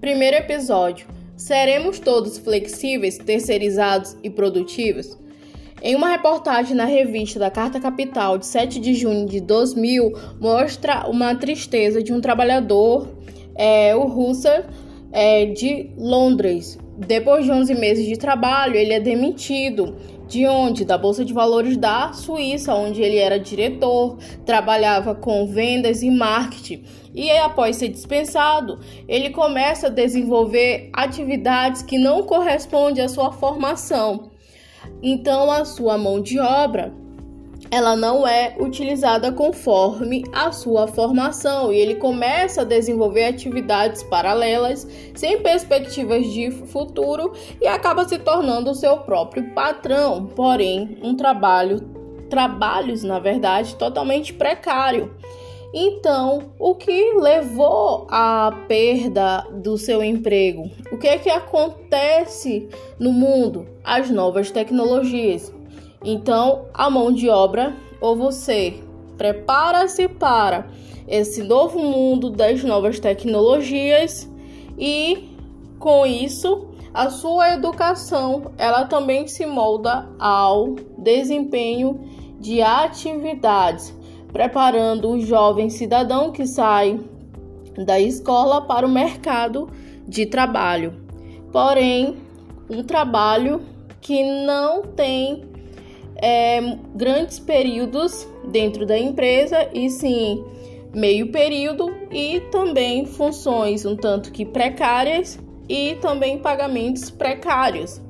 Primeiro episódio: Seremos todos flexíveis, terceirizados e produtivos? Em uma reportagem na revista da Carta Capital de 7 de junho de 2000, mostra uma tristeza de um trabalhador, é, o Russell, é, de Londres. Depois de 11 meses de trabalho, ele é demitido. De onde? Da Bolsa de Valores da Suíça, onde ele era diretor, trabalhava com vendas e marketing. E após ser dispensado, ele começa a desenvolver atividades que não correspondem à sua formação. Então a sua mão de obra ela não é utilizada conforme a sua formação e ele começa a desenvolver atividades paralelas sem perspectivas de futuro e acaba se tornando o seu próprio patrão, porém um trabalho trabalhos na verdade totalmente precário. Então, o que levou à perda do seu emprego? O que é que acontece no mundo? As novas tecnologias. Então, a mão de obra ou você prepara-se para esse novo mundo das novas tecnologias e com isso a sua educação ela também se molda ao desempenho de atividades preparando o jovem cidadão que sai da escola para o mercado de trabalho. Porém, um trabalho que não tem é, grandes períodos dentro da empresa e sim meio período e também funções um tanto que precárias e também pagamentos precários.